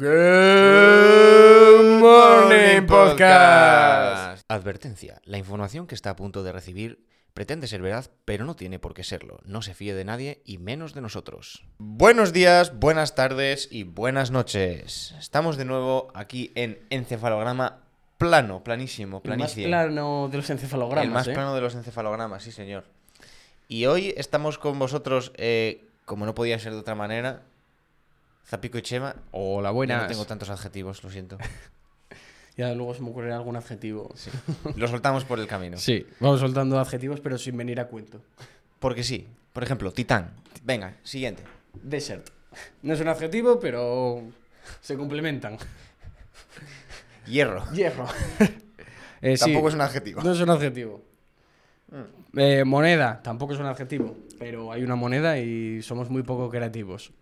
Good Morning Podcast. Advertencia. La información que está a punto de recibir pretende ser veraz, pero no tiene por qué serlo. No se fíe de nadie y menos de nosotros. Buenos días, buenas tardes y buenas noches. Estamos de nuevo aquí en Encefalograma plano, planísimo, El más plano de los encefalogramas, El más ¿eh? plano de los encefalogramas, sí, señor. Y hoy estamos con vosotros, eh, como no podía ser de otra manera, Zapico y Chema. Hola, Yo buenas. no tengo tantos adjetivos, lo siento. Ya luego se me ocurrirá algún adjetivo. Sí. Lo soltamos por el camino. Sí, vamos soltando adjetivos, pero sin venir a cuento. Porque sí. Por ejemplo, Titán. Venga, siguiente. Desert. No es un adjetivo, pero se complementan. Hierro. Hierro. Eh, sí, Tampoco es un adjetivo. No es un adjetivo. Eh, moneda, tampoco es un adjetivo, pero hay una moneda y somos muy poco creativos.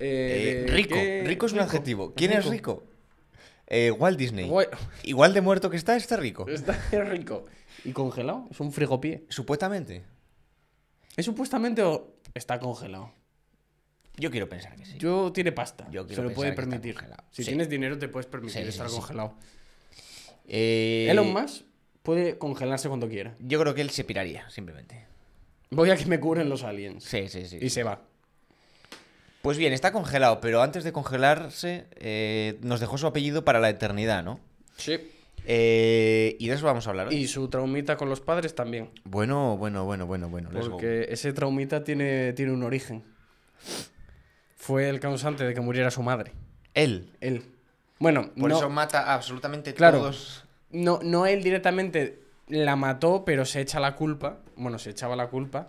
Eh, Eh, rico. ¿qué? Rico es un adjetivo. ¿Quién es rico? Eh, Walt Disney. Guay- Igual de muerto que está, está rico. Está rico. ¿Y congelado? Es un frigopié. Supuestamente. ¿Es supuestamente o está congelado? Yo quiero pensar que sí. Yo tiene pasta. Yo se quiero lo puede permitir. Si Sí. tienes dinero te puedes permitir sí, estar sí. congelado. Eh, Elon Musk puede congelarse cuando quiera. Yo creo que él se piraría, simplemente. Voy a que me curen los aliens. Sí, sí, sí. Y se va. Pues bien, está congelado, pero antes de congelarse eh, nos dejó su apellido para la eternidad, ¿no? Sí. Eh, y de eso vamos a hablar hoy. Y su traumita con los padres también. Bueno, bueno, bueno, bueno, bueno. Porque ese traumita tiene, tiene un origen. Fue el causante de que muriera su madre. Él. Él. Bueno, Por no, eso mata a absolutamente Claro. todos. no, no él directamente la mató, pero se echa la culpa. Bueno, se echaba la culpa.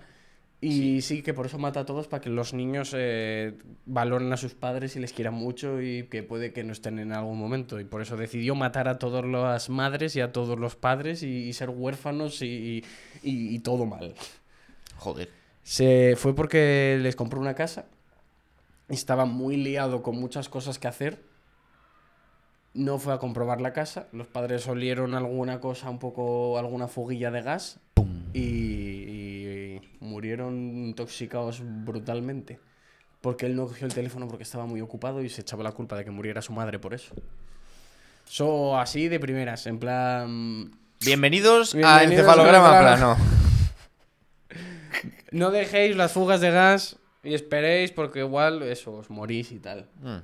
Y sí, que por eso mata a todos, para que los niños eh, valoren a sus padres y les quieran mucho y que puede que no estén en algún momento. Y por eso decidió matar a todas las madres y a todos los padres y, y ser huérfanos y, y- y todo mal. Joder. Se fue porque les compró una casa. y Estaba muy liado con muchas cosas que hacer. No fue a comprobar la casa. Los padres olieron alguna cosa, un poco, alguna foguilla de gas. Y, y murieron intoxicados brutalmente. Porque él no cogió el teléfono porque estaba muy ocupado y se echaba la culpa de que muriera su madre por eso. So, así de primeras, en plan... Bienvenidos, a Encefalograma Plano. No dejéis las fugas de gas y esperéis porque igual eso, os morís y tal. Mm.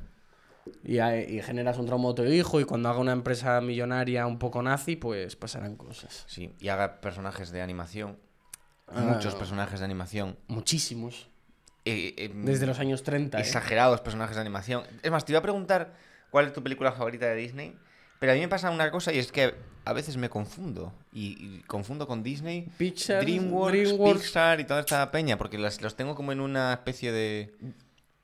Y, y generas un trauma a tu hijo y cuando haga una empresa millonaria un poco nazi, pues pasarán cosas. Sí, y haga personajes de animación. Ah. Muchos personajes de animación. Muchísimos. Eh, eh, Desde los años 30. ¿eh? exagerados personajes de animación. Es más, te iba a preguntar cuál es tu película favorita de Disney. Pero a mí me pasa una cosa y es que a veces me confundo. Y, y confundo con Disney, Pixar, DreamWorks, DreamWorks. Pixar y toda esta peña. Porque las- los tengo como en una especie de.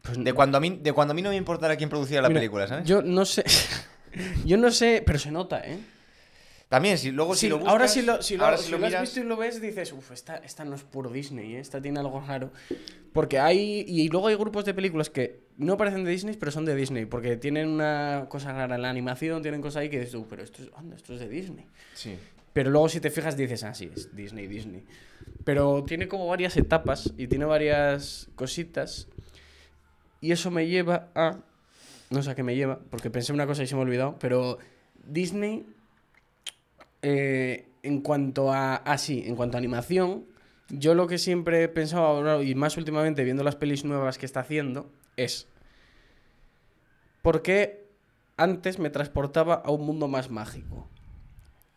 Pues De cuando a mí, de cuando a mí no me importara quién produciera la Mira, película, ¿sabes? Yo no sé. yo no sé, pero se nota, ¿eh? También, si luego si lo buscas, ahora si lo, si lo- ahora si lo lo has miras- visto y lo ves, dices, uff, esta, esta no es puro Disney, ¿eh? esta tiene algo raro. Porque hay. Y luego hay grupos de películas que no parecen de Disney, pero son de Disney. Porque tienen una cosa rara en la animación, tienen cosas ahí que dices, "Uh, pero esto es, anda, esto es de Disney. Sí. Pero luego si te fijas dices, ah, sí, es Disney, Disney. Pero tiene como varias etapas y tiene varias cositas. Y eso me lleva a... No sé a qué me lleva, porque pensé una cosa y se me ha olvidado. Pero Disney, eh, en cuanto a... Ah, sí, en cuanto a animación, yo lo que siempre he pensado ahora, y más últimamente viendo las pelis nuevas que está haciendo, es... ¿Por qué antes me transportaba a un mundo más mágico?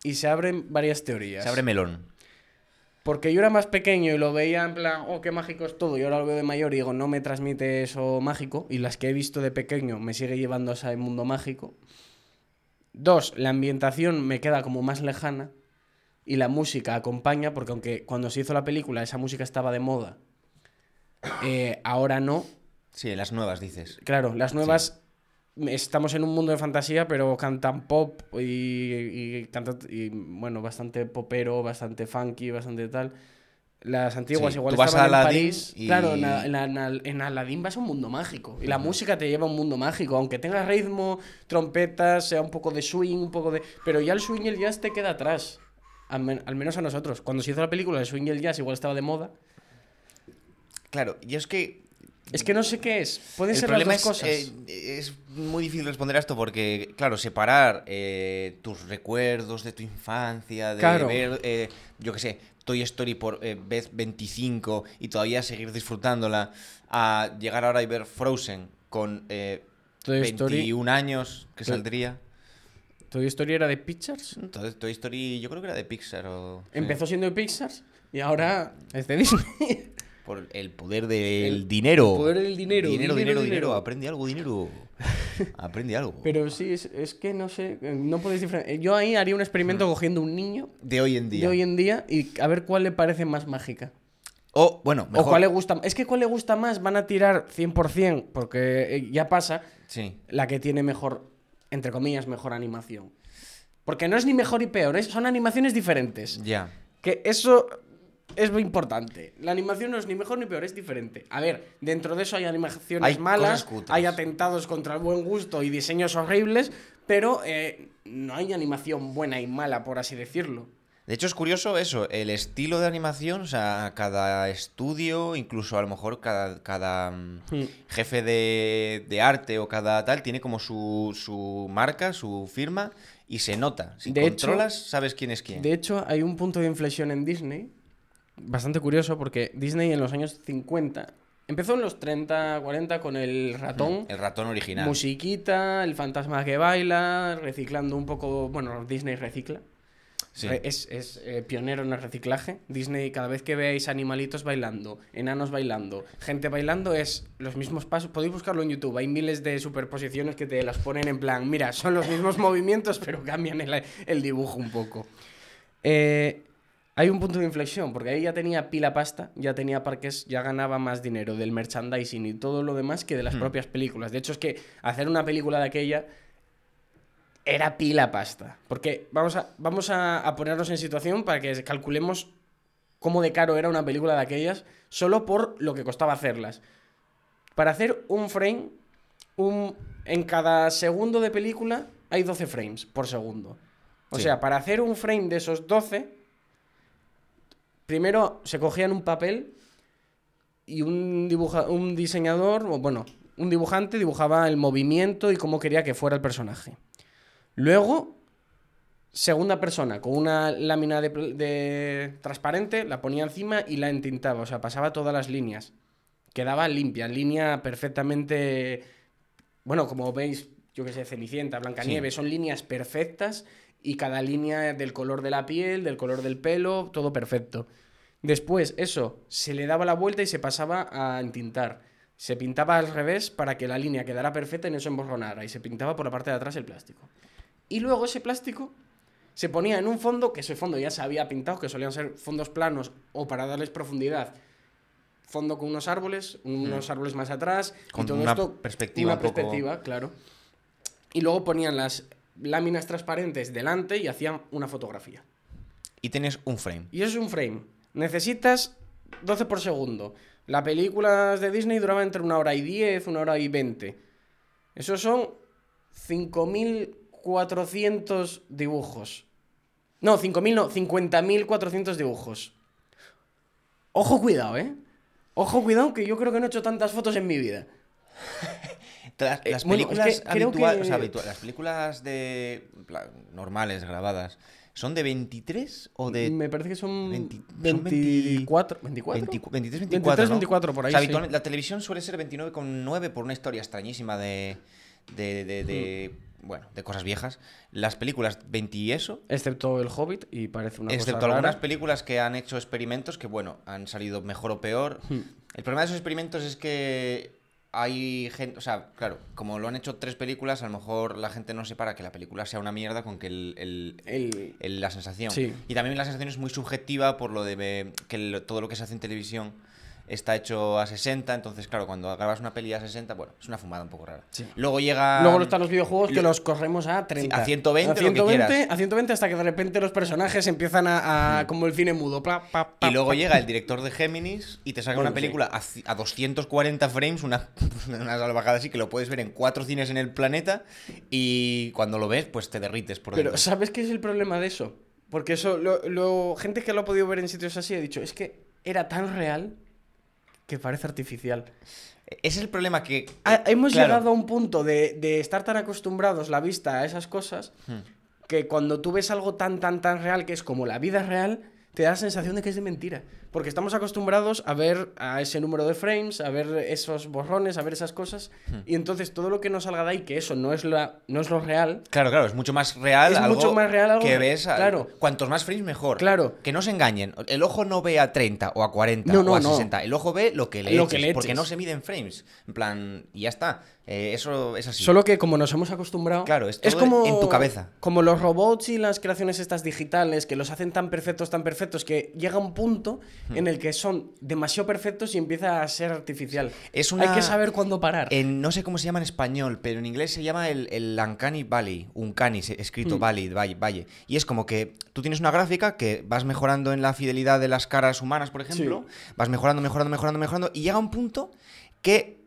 Y se abren varias teorías. Se abre melón. Porque yo era más pequeño y lo veía en plan, oh, qué mágico es todo. Y ahora lo veo de mayor y digo, no me transmite eso mágico. Y las que he visto de pequeño me sigue llevando a ese mundo mágico. Dos, la ambientación me queda como más lejana. Y la música acompaña, porque aunque cuando se hizo la película esa música estaba de moda, eh, ahora no. Sí, las nuevas dices. Claro, las nuevas estamos en un mundo de fantasía, pero cantan pop y, y cantan, y, bueno, bastante popero, bastante funky, bastante tal. Las antiguas Sí, igual tú vas a en Aladdin París. y- Claro, en, en en en Aladdin vas a un mundo mágico. Y la música te lleva a un mundo mágico. Aunque tenga ritmo, trompetas, sea un poco de swing, un poco de. Pero ya el swing y el jazz te queda atrás. Al, men- al menos a nosotros. Cuando se hizo la película, el swing y el jazz igual estaba de moda. Claro, y es que Es que no sé qué es. Pueden El ser las problema dos es, cosas. eh, es muy difícil responder a esto porque, claro, separar eh, tus recuerdos de tu infancia, de Claro. ver, eh, yo qué sé, Toy Story por eh, vez 25 y todavía seguir disfrutándola, a llegar ahora y ver Frozen con eh, Toy 21 Story, años que Toy- saldría. Toy Story era de Pixar. Entonces, Toy Story yo creo que era de Pixar o... sí, Empezó siendo de Pixar y ahora es de Disney. por el poder del El dinero. poder del dinero, Dinero, dinero, dinero, dinero. dinero. Aprende algo, dinero. Aprende algo. Pero sí, es, es que no sé, eh, no podéis diferenciar. Yo ahí haría un experimento cogiendo un niño De hoy en día. de hoy en día y a ver cuál le parece más mágica. O, bueno, mejor. O cuál le gusta. Es que cuál le gusta más van a tirar 100%, porque eh, ya pasa, Sí. la que tiene mejor, entre comillas, mejor animación. Porque no es ni mejor y peor, es- son animaciones diferentes. Ya. Que eso es muy importante. La animación no es ni mejor ni peor, es diferente. A ver, dentro de eso hay animaciones Hay malas, hay atentados contra el buen gusto y diseños horribles, pero eh, no hay animación buena y mala, por así decirlo. De hecho, es curioso eso, el estilo de animación, o sea, cada estudio, incluso a lo mejor cada, cada mm, Hmm. jefe de, de arte o cada tal, tiene como su, su marca, su firma, y se nota. Si De hecho- controlas, sabes quién es quién. De hecho, hay un punto de inflexión en Disney, bastante curioso, porque Disney en los años 50, empezó en los 30, 40 con el ratón. El ratón original. Musiquita, el fantasma que baila, reciclando un poco. Bueno, Disney recicla. Sí. Es, es, eh, pionero en el reciclaje. Disney, cada vez que veáis animalitos bailando, enanos bailando, gente bailando, es los mismos pasos. Podéis buscarlo en YouTube. Hay miles de superposiciones que te las ponen en plan, mira, son los mismos movimientos, pero cambian el, el dibujo un poco. Eh, hay un punto de inflexión, porque ahí ya tenía pila pasta, ya tenía parques, ya ganaba más dinero del merchandising y todo lo demás que de las Hmm. propias películas. De hecho, es que hacer una película de aquella era pila pasta. Porque vamos a, vamos a, a ponernos en situación para que calculemos cómo de caro era una película de aquellas solo por lo que costaba hacerlas. Para hacer un frame, un, en cada segundo de película hay 12 frames por segundo. O Sí. sea, para hacer un frame de esos 12, primero se cogían un papel y un, dibuja, un diseñador, o bueno, un dibujante dibujaba el movimiento y cómo quería que fuera el personaje. Luego, segunda persona, con una lámina de, transparente, la ponía encima y la entintaba, o sea, pasaba todas las líneas. Quedaba limpia, línea perfectamente. Bueno, como veis, yo que sé, Cenicienta, Blancanieves, son líneas perfectas y cada línea del color de la piel, del color del pelo, todo perfecto. Después, eso, se le daba la vuelta y se pasaba a entintar. Se pintaba al revés para que la línea quedara perfecta y no se emborronara. Y se pintaba por la parte de atrás el plástico. Y luego ese plástico se ponía en un fondo, que ese fondo ya se había pintado, que solían ser fondos planos o para darles profundidad. Fondo con unos árboles, unos árboles más atrás. Con y todo una esto, perspectiva Una poco- perspectiva, claro. Y luego ponían las láminas transparentes delante y hacían una fotografía. Y tienes un frame. Y eso es un frame. Necesitas 12 por segundo. Las películas de Disney duraban entre una hora y 10, una hora y 20. Esos son 5.400 dibujos. No, 5.000 no, 50.400 dibujos. Ojo, cuidado, ¿eh? Ojo, cuidado, que yo creo que no he hecho tantas fotos en mi vida. Las, Eh, las bueno, es películas que creo habituales, que- o sea, habitua- las películas de normales grabadas, ¿son de 23 o de Me parece que son 20 son 24. 24. 20 23, 24, 23, ¿no? 24 por ahí, O sea, sí. la televisión suele ser 29,9 por una historia extrañísima de de, de, de- Hmm. bueno, de cosas viejas. Las películas 20 y eso, Excepto el Hobbit, y parece una excepto cosa algunas rara. películas que han hecho experimentos que, bueno, han salido mejor o peor. Hmm. El problema de esos experimentos es que hay gente, o sea, claro, como lo han hecho tres películas, a lo mejor la gente no separa que la película sea una mierda con que el, el- El- el- la sensación. Sí. Y también la sensación es muy subjetiva por lo de que todo lo que se hace en televisión está hecho a 60, entonces claro, cuando grabas una peli a 60, bueno, es una fumada un poco rara. Sí. Luego llega Luego están los videojuegos que lo- los corremos a 30. a 120, a lo que 120, quieras. a 120 hasta que de repente los personajes empiezan a, a- como el cine mudo. pla, pa, pa, Y luego pa. llega el director de Géminis y te saca Bueno, una película a, ci- a 240 frames, una, una salvajada así que lo puedes ver en cuatro cines en el planeta y cuando lo ves, pues te derrites por Pero. ¿sabes qué es el problema de eso? Porque eso, lo, lo- gente que lo ha podido ver en sitios así ha dicho, es que era tan real que parece artificial. Ese es el problema que... Ha- hemos claro. llegado a un punto de, de estar tan acostumbrados la vista a esas cosas Hmm. que cuando tú ves algo tan, tan, tan real que es como la vida real, te da la sensación de que es de mentira. Porque estamos acostumbrados a ver a ese número de frames, a ver esos borrones, a ver esas cosas. Hmm. Y entonces todo lo que nos salga de ahí, que eso no es, la, no es lo real, Claro, claro, es mucho más real. Es algo mucho más real algo- que ves. a- claro. Cuantos más frames, mejor. Claro. Que no se engañen. El ojo no ve a 30 o a 40 No, no, o a no. 60. El ojo ve lo que le, Lo eches, que le Porque eches. no se miden frames. En plan, y ya está. Eh, eso es así. Solo que como nos hemos acostumbrado. Claro, es todo en tu cabeza. Como los robots y las creaciones estas digitales que los hacen tan perfectos, tan perfectos, que llega un punto Hmm. en el que son demasiado perfectos y empieza a ser artificial. Es una- Hay que saber cuándo parar. En- no sé cómo se llama en español, pero en inglés se llama el, el Uncanny Valley. Uncanny, escrito Mm. Valley, valle, valle. Y es como que tú tienes una gráfica que vas mejorando en la fidelidad de las caras humanas, por ejemplo. Vas mejorando, mejorando, mejorando, mejorando. Y llega un punto que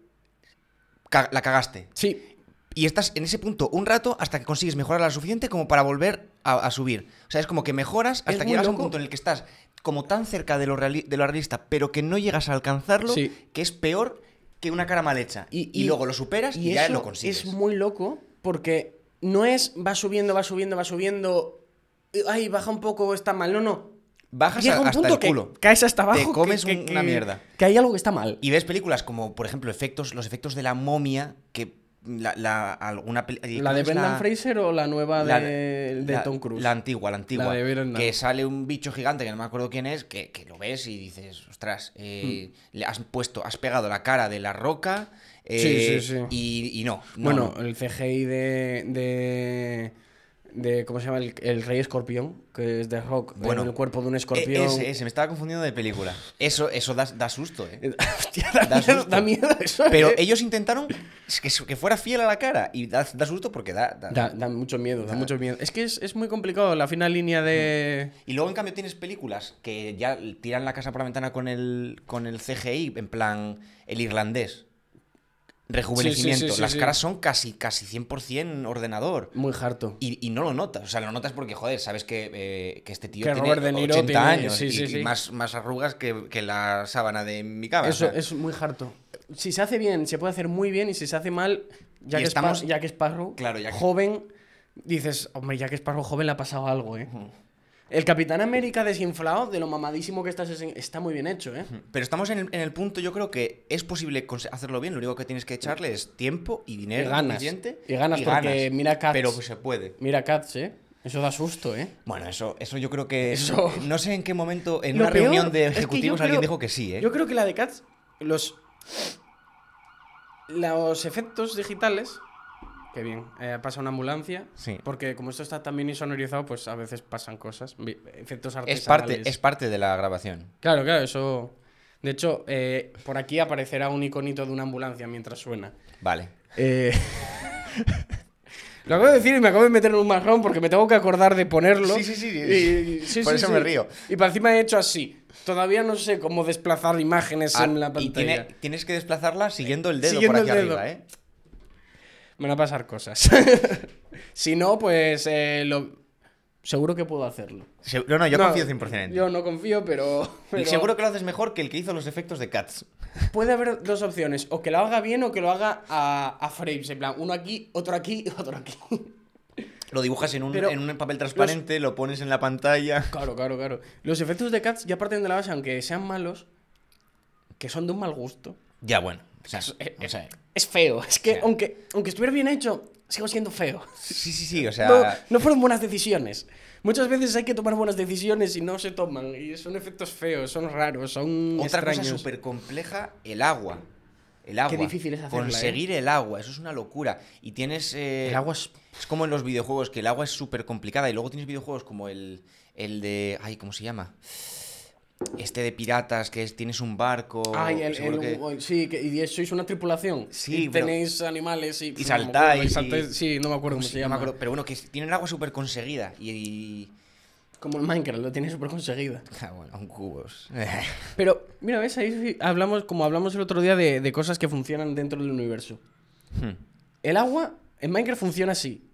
ca- la cagaste. Sí, Y estás en ese punto un rato hasta que consigues mejorar lo suficiente como para volver a, a subir. O sea, es como que mejoras hasta Es que llegas a un punto en el que estás como tan cerca de lo, reali- de lo realista, pero que no llegas a alcanzarlo, Sí. que es peor que una cara mal hecha. Y, y luego lo superas y, y ya eso lo consigues. Es muy loco porque no es va subiendo, va subiendo, va subiendo. Ay, baja un poco, está mal. No, no. Bajas Llega a- un hasta punto el que culo. caes hasta abajo. Te que- comes que- un- que- una mierda. Que hay algo que está mal. Y ves películas como, por ejemplo, efectos, los efectos de la momia, que la, la- alguna eh, ¿La de Brendan la- Fraser o la nueva la- de, Tom Cruise? La antigua, la antigua. De que sale un bicho gigante que no me acuerdo quién es, que, que lo ves y dices, ostras, eh, Hmm. le has puesto, has pegado la cara de la roca. Sí, eh, sí, sí. Y, y no. no, bueno, no. el CGI de, de, de- ¿Cómo se llama? El, el Rey Escorpión, que es de Rock, Bueno, en el cuerpo de un E- escorpión. ese, ese, me estaba confundiendo de película. Eso, eso da, da susto, eh. Hostia, da, Da miedo, susto. da miedo eso. Pero eh. ellos intentaron que, que fuera fiel a la cara y da, da susto porque da, da- mucho miedo, da Da- mucho miedo. Es que es, es muy complicado la fina línea de... Y luego, en cambio, tienes películas que ya tiran la casa por la ventana con el, con el CGI, en plan el irlandés. Rejuvenecimiento. Sí, sí, sí, sí, Las caras son casi, casi 100% ordenador. Muy harto. Y, y no lo notas. O sea, lo notas porque, joder, sabes que, eh, que este tío Que tiene Robert De Niro 80 tiene- años y. Más, más arrugas que, que la sábana de mi cama. o Eso sea. es muy harto. Si se hace bien, se puede hacer muy bien. Y si se hace mal, ya que, estamos- Spa- ya que Sparrow, Claro, ya que- joven, dices, hombre, ya que Sparrow joven le ha pasado algo, ¿eh? El Capitán América desinflado, de lo mamadísimo que estás, es- está muy bien hecho, ¿eh? Pero estamos en el, en el punto, yo creo que es posible hacerlo bien. Lo único que tienes que echarle es tiempo y Y dinero ganas. suficiente. Y ganas, porque mira Cats. Pero pues se puede. Mira Cats, ¿eh? Eso da susto, ¿eh? Bueno, eso, eso yo creo que. Eso- No sé en qué momento, en Lo una reunión de ejecutivos, alguien dijo que sí, ¿eh? Yo creo que la de Cats, los. Los efectos digitales. Qué bien. eh, pasa una ambulancia. Sí. Porque como esto está tan bien insonorizado, pues a veces pasan cosas. Efectos Es artesanales. parte, es parte de la grabación. Claro, claro, eso. De hecho, eh, por aquí aparecerá un iconito de una ambulancia mientras suena. Vale. Eh, Lo acabo de decir y me acabo de meter en un marrón porque me tengo que acordar de ponerlo. Sí, sí, sí, Y- sí, por sí, eso sí. me río. Y para encima he hecho así. Todavía no sé cómo desplazar imágenes Ah, en la y pantalla. tiene- tienes que desplazarla siguiendo el dedo Siguiendo por aquí dedo. arriba, ¿eh? Me van a pasar cosas. si no, pues eh, lo... seguro que puedo hacerlo. Se- No, no, yo No, confío 100% en ti. Yo no confío, pero... Y seguro que lo haces mejor que el que hizo los efectos de Cats. Puede haber dos opciones. O que lo haga bien o que lo haga a, a frames. En plan, uno aquí, otro aquí, otro aquí. Lo dibujas en un, en un papel transparente, lo pones en la pantalla. Claro, claro, claro. Los efectos de Cats ya parten de la base, aunque sean malos, que son de un mal gusto. Ya, bueno. O sea, eh, o sea, Es feo. Es que, aunque, aunque estuviera bien hecho, sigo siendo feo. sí, sí, sí, o sea... No, no fueron buenas decisiones. Muchas veces hay que tomar buenas decisiones y no se toman. Y son efectos feos, son raros, son Otra extraños. cosa súper compleja, el agua. El agua. difícil es hacerla, Conseguir el agua, eso es una locura. Y tienes... eh, El agua es... Es como en los videojuegos, que el agua es súper complicada. Y luego tienes videojuegos como el, el de... Ay, ¿cómo se llama? Este de piratas, que es, tienes un barco... Ay, el, seguro el- que- sí, que, y sois una tripulación. Sí, y pero- tenéis animales y... y no saltáis acuerdo, y y- saltáis- Sí, no me acuerdo cómo Sí, se no me llama. acuerdo, pero bueno, que tiene el agua súper conseguida. Y... y- Como el Minecraft, lo tiene súper conseguida. Ah, bueno, un cubos. Pero, mira, ves, ahí hablamos, como hablamos el otro día, de, de cosas que funcionan dentro del universo. Hmm. El agua en Minecraft funciona así.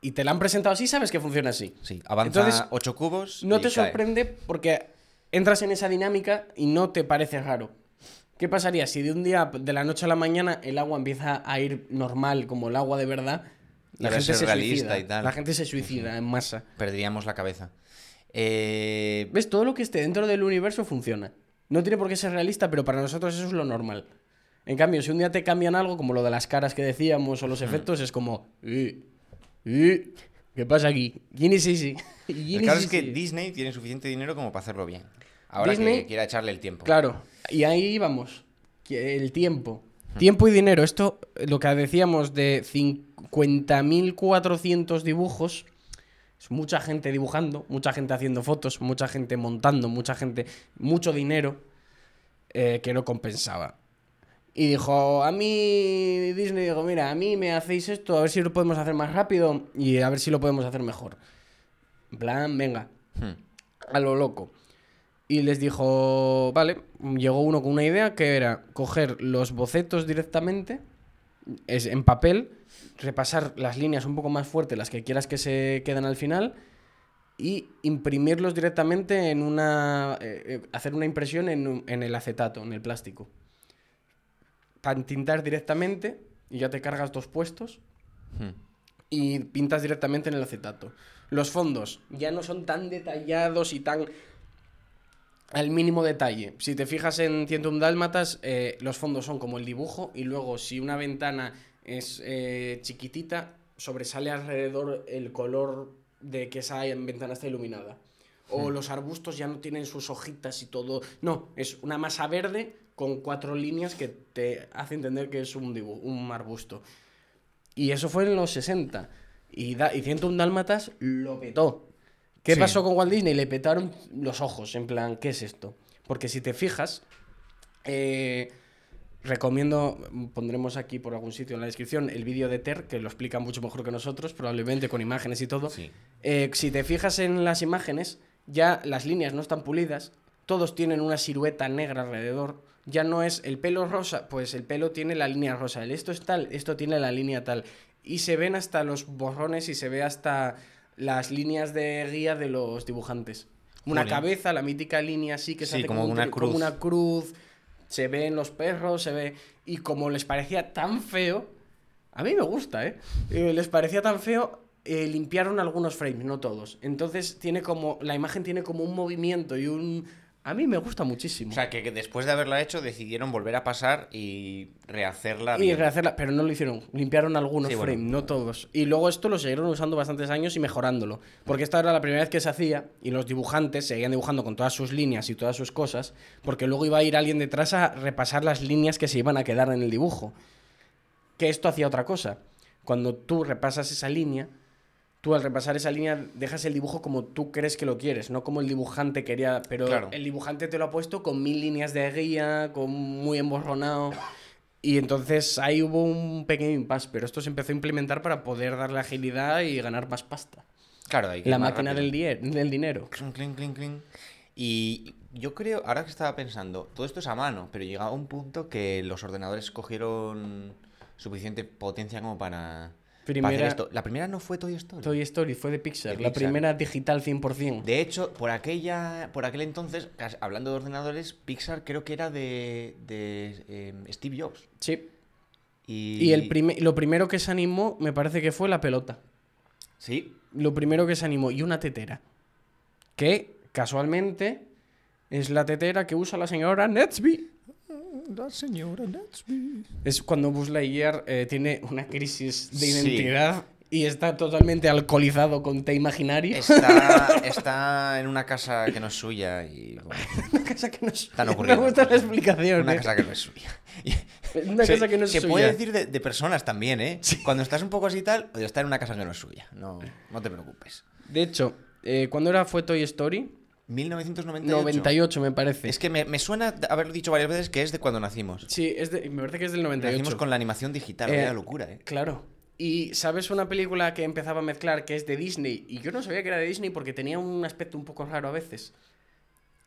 Y te la han presentado así, sabes que funciona así. Sí, avanza Entonces, 8 cubos. No y te cae. sorprende porque entras en esa dinámica y no te parece raro. ¿Qué pasaría si de un día, de la noche a la mañana, el agua empieza a ir normal, como el agua de verdad? La Debe gente se suicida. y tal. La gente se suicida en masa. Perderíamos la cabeza. Eh, ¿Ves? Todo lo que esté dentro del universo funciona. No tiene por qué ser realista, pero para nosotros eso es lo normal. En cambio, si un día te cambian algo, como lo de las caras que decíamos o los efectos, es como... "Eh, eh, ¿Qué pasa aquí? ¿Quién es ese? ¿Quién el caso es que Disney tiene suficiente dinero como para hacerlo bien. Ahora Disney- que quiera echarle el tiempo. Claro, y ahí vamos. El tiempo. Tiempo y dinero. Esto, lo que decíamos de 50.400 dibujos, es mucha gente dibujando, mucha gente haciendo fotos, mucha gente montando, mucha gente, mucho dinero eh, que no compensaba. Y dijo, a mí, Disney, dijo, mira, a mí me hacéis esto, a ver si lo podemos hacer más rápido y a ver si lo podemos hacer mejor. En plan, venga, Hmm. a lo loco. Y les dijo, vale, llegó uno con una idea que era coger los bocetos directamente, es en papel, repasar las líneas un poco más fuertes, las que quieras que se queden al final, y imprimirlos directamente en una... eh, eh, hacer una impresión en, en el acetato, en el plástico. Para tintar directamente, y ya te cargas dos puestos, Hmm. y pintas directamente en el acetato. Los fondos ya no son tan detallados y tan al mínimo detalle. Si te fijas en 101 Dálmatas, eh, los fondos son como el dibujo y luego si una ventana es eh, chiquitita, sobresale alrededor el color de que esa ventana está iluminada. O los arbustos ya no tienen sus hojitas y todo. No, es una masa verde con cuatro líneas que te hace entender que es un, dibu- un arbusto. Y eso fue en los 60. Y, da, y 101 Dálmatas lo petó. ¿Qué Sí. pasó con Walt Disney? Le petaron los ojos, en plan, ¿qué es esto? Porque si te fijas, eh, recomiendo, pondremos aquí por algún sitio en la descripción el vídeo de Ter, que lo explica mucho mejor que nosotros, probablemente con imágenes y todo. Sí. Eh, si te fijas en las imágenes, ya las líneas no están pulidas, todos tienen una silueta negra alrededor. Ya no es el pelo rosa, pues el pelo tiene la línea rosa. El esto es tal, esto tiene la línea tal. Y se ven hasta los borrones y se ve hasta las líneas de guía de los dibujantes. Una cabeza, la mítica línea así que se Sí, hace como un una tri- como cruz. una cruz. Se ven los perros, se ve. Y como les parecía tan feo, a mí me gusta, ¿eh? Eh, les parecía tan feo, eh, limpiaron algunos frames, no todos. Entonces tiene como. La imagen tiene como un movimiento y un. A mí me gusta muchísimo. O sea, que, que después de haberla hecho decidieron volver a pasar y rehacerla. y bien. rehacerla, pero no lo hicieron. Limpiaron algunos Sí, bueno. frames, no todos. Y luego esto lo siguieron usando bastantes años y mejorándolo. Porque esta era la primera vez que se hacía y los dibujantes seguían dibujando con todas sus líneas y todas sus cosas. Porque luego iba a ir alguien detrás a repasar las líneas que se iban a quedar en el dibujo. Que esto hacía otra cosa. Cuando tú repasas esa línea, tú al repasar esa línea dejas el dibujo como tú crees que lo quieres, no como el dibujante quería. Pero Claro. el dibujante te lo ha puesto con mil líneas de guía, con muy emborronado. Y entonces ahí hubo un pequeño impasse, pero esto se empezó a implementar para poder darle agilidad y ganar más pasta. Claro, hay que La máquina del, del dinero. Clink, clink, clink. Y yo creo, ahora que estaba pensando, todo esto es a mano, pero llegaba un punto que los ordenadores cogieron suficiente potencia como para, para hacer Primera- esto. La primera no fue Toy Story. Toy Story fue de Pixar, De la Pixar. primera digital 100%. De hecho, por aquella, por aquel entonces, hablando de ordenadores, Pixar creo que era de, de eh, Steve Jobs. Sí. Y, Y el prime- lo primero que se animó me parece que fue la pelota. Sí, Lo primero que se animó. Y una tetera. Que, casualmente, es la tetera que usa la señora Netsby. La señora Netsby. Es cuando Buzz Lightyear eh, tiene una crisis de Sí. identidad y está totalmente alcoholizado con té imaginario. Está, está en una casa que no es suya y bueno, una casa que no es Están Me gusta la explicación. una eh. casa que no es suya. Una se, casa que no es se suya. puede decir de, de personas también, ¿eh? Cuando estás un poco así y tal, o estar en una casa que no es suya. No, no te preocupes. De hecho, eh, ¿cuándo era fue Toy Story? 1998. 98 me parece. Es que me, me suena de haber dicho varias veces que es de cuando nacimos. Sí, es de- me parece que es del 98. Nacimos con la animación digital, Eh, vaya locura, ¿eh? Claro. Y sabes una película que empezaba a mezclar que es de Disney y yo no sabía que era de Disney porque tenía un aspecto un poco raro a veces.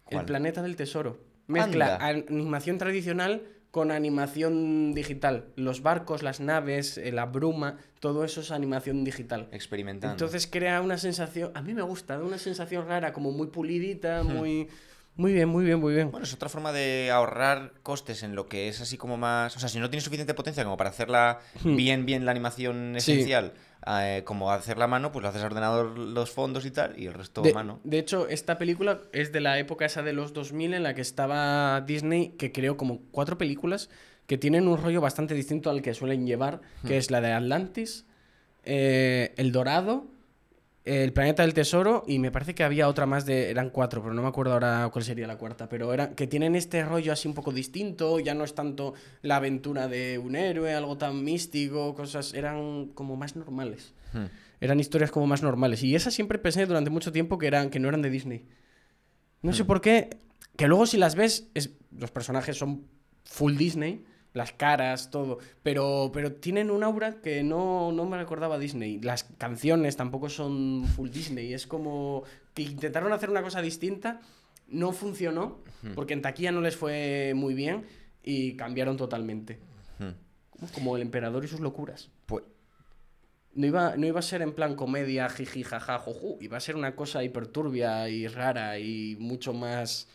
El planeta del tesoro. Mezcla Anda. animación tradicional con animación digital. Los barcos, las naves, eh, la bruma, todo eso es animación digital. Experimentando. Entonces crea una sensación, a mí me gusta, da una sensación rara, como muy pulidita, Hmm. muy Muy bien, muy bien, muy bien. Bueno, es otra forma de ahorrar costes en lo que es así como más. O sea, si no tienes suficiente potencia como para hacerla bien, bien la animación Hmm. Sí. esencial, eh, como hacerla a mano, pues lo haces a ordenador los fondos y tal, y el resto De, a mano. de hecho, esta película es de la época esa de los 2000 en la que estaba Disney, que creó como cuatro películas que tienen un rollo bastante distinto al que suelen llevar, que es la de Atlantis, eh, El Dorado, El Planeta del Tesoro y me parece que había otra más de... Eran cuatro, pero no me acuerdo ahora cuál sería la cuarta, pero eran que tienen este rollo así un poco distinto, ya no es tanto la aventura de un héroe, algo tan místico, cosas... Eran como más normales. Hmm. Eran historias como más normales. Y esas siempre pensé durante mucho tiempo que, eran, que no eran de Disney. No sé por qué. Que luego si las ves, es, los personajes son full Disney. Las caras, todo. Pero, pero tienen un aura que no, no me recordaba Disney. Las canciones tampoco son full Disney. Es como que intentaron hacer una cosa distinta. No funcionó. Porque en taquilla no les fue muy bien. Y cambiaron totalmente. Como el emperador y sus locuras. Pues, No iba, no iba a ser en plan comedia, jiji, jaja, juju. Iba a ser una cosa hiperturbia y rara y mucho más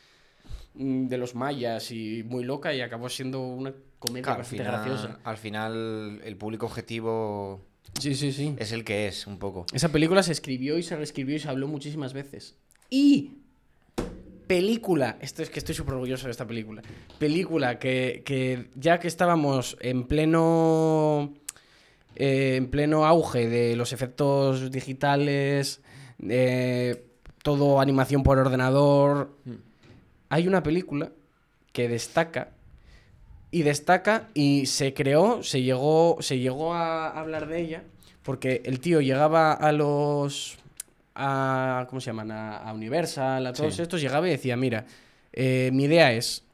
mm, de los mayas y muy loca y acabó siendo una comedia claro, al, bastante final, graciosa. al final el público objetivo Sí, sí, sí. es el que es, un poco. Esa película se escribió y se reescribió y se habló muchísimas veces. Y película, esto es que estoy súper orgulloso de esta película. Película que, que ya que estábamos en pleno eh, en pleno auge de los efectos digitales, eh, todo animación por ordenador, hay una película que destaca y destaca y se creó, se llegó, se llegó a hablar de ella porque el tío llegaba a los a ¿cómo se llaman? a, a Universal, a todos Sí. estos llegaba y decía, mira, eh, mi idea es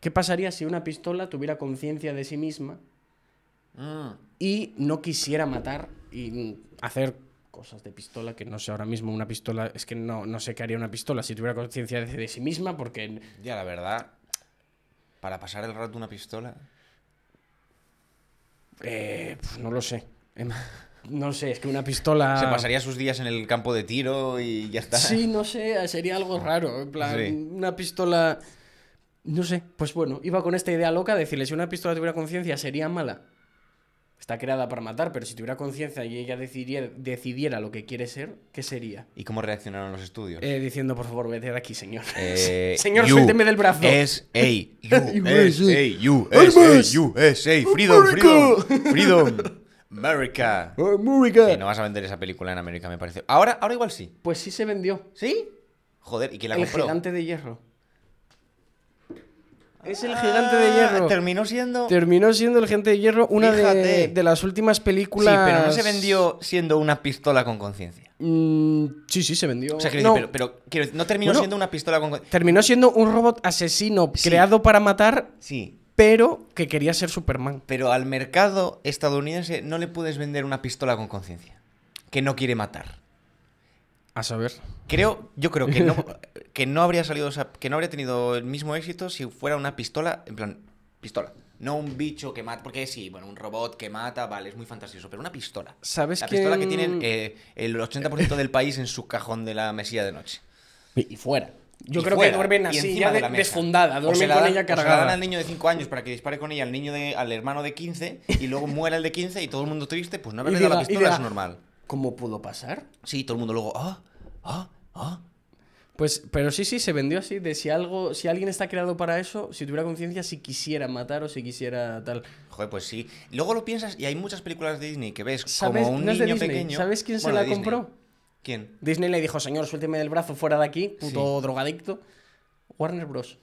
¿qué pasaría si una pistola tuviera conciencia de sí misma Mm. y no quisiera matar y hacer cosas de pistola que no sé ahora mismo una pistola es que no, no sé qué haría una pistola si tuviera conciencia de, de sí misma porque Ya, la verdad, para pasar el rato una pistola. eh, pues no lo sé Em, no sé es que una pistola Se pasaría sus días en el campo de tiro y ya está. sí no sé sería algo raro en plan Sí. una pistola no sé pues bueno iba con esta idea loca de decirle si una pistola tuviera conciencia sería mala está creada para matar pero si tuviera conciencia y ella decidiera, decidiera lo que quiere ser qué sería ¿Y cómo reaccionaron los estudios? Eh, diciendo, por favor, vete de aquí, señor. Eh, señor, you, suélteme del brazo. S A U USA. S A U S A U S A Freedom, freedom, freedom, America. Que no vas a vender esa película en América, me parece. Ahora, ahora igual sí. Pues sí se vendió. ¿Sí? Joder, ¿y quién la el compró? gigante de hierro. Es el gigante de hierro. Ah, Terminó siendo. Terminó siendo el gigante de hierro una de, de las últimas Sí, películas. pero no se vendió siendo una pistola con conciencia. Mm, sí, sí, se vendió. O sea, quiero No, decir, pero, no terminó Bueno. siendo una pistola con conciencia. Terminó siendo un robot asesino Sí. creado para matar, Sí, pero que quería ser Superman. pero al mercado estadounidense no le puedes vender una pistola con conciencia. Que no quiere matar. A saber. Creo, yo creo que no, que no habría salido, esa- que no habría tenido el mismo éxito si fuera una pistola, en plan, pistola. No un bicho que mata, porque sí, bueno, un robot que mata, vale, es muy fantasioso, pero una pistola. ¿Sabes La pistola que tienen eh, el 80% del país en su cajón de la mesilla de noche. Y, fuera. Yo Y creo fuera, que duermen así, encima ya de de- la mesa. desfundada. O Duermen se la con dan- ella o se la dan cargada. al niño de 5 años para que dispare con ella al niño de, al hermano de 15 y luego muera el de 15 y todo el mundo triste, pues no haber Y vendido la pistola diga, es normal. ¿Cómo pudo pasar? Sí, todo el mundo luego, ah, ah, ah. Pues, pero sí, sí, se vendió así, de si algo, si alguien está creado para eso, si tuviera conciencia, si quisiera matar o si quisiera tal. Joder, pues sí. Luego lo piensas y hay muchas películas de Disney que ves como un No niño pequeño. ¿Sabes quién se la compró? ¿Quién? Disney le dijo, señor, suélteme del brazo fuera de aquí, puto Sí. drogadicto. Warner Bros.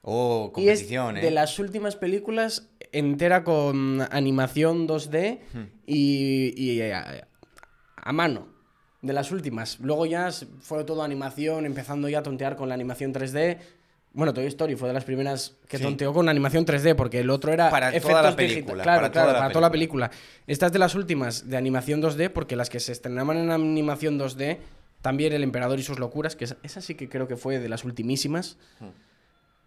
Oh, Y es competición, ¿eh? de las últimas películas entera con animación 2D Hmm. y, y a, mano. De las últimas. Luego ya fue todo animación, empezando ya a tontear con la animación 3D. Bueno, Toy Story fue de las primeras que Sí. tonteó con animación 3D, porque el otro era Para toda efectos la digita- película, Claro, para claro, toda la para toda la película. Esta es de las últimas de animación 2D, porque las que se estrenaban en animación 2D, también El Emperador y sus locuras, que esa, esa sí que creo que fue de las ultimísimas. Hmm.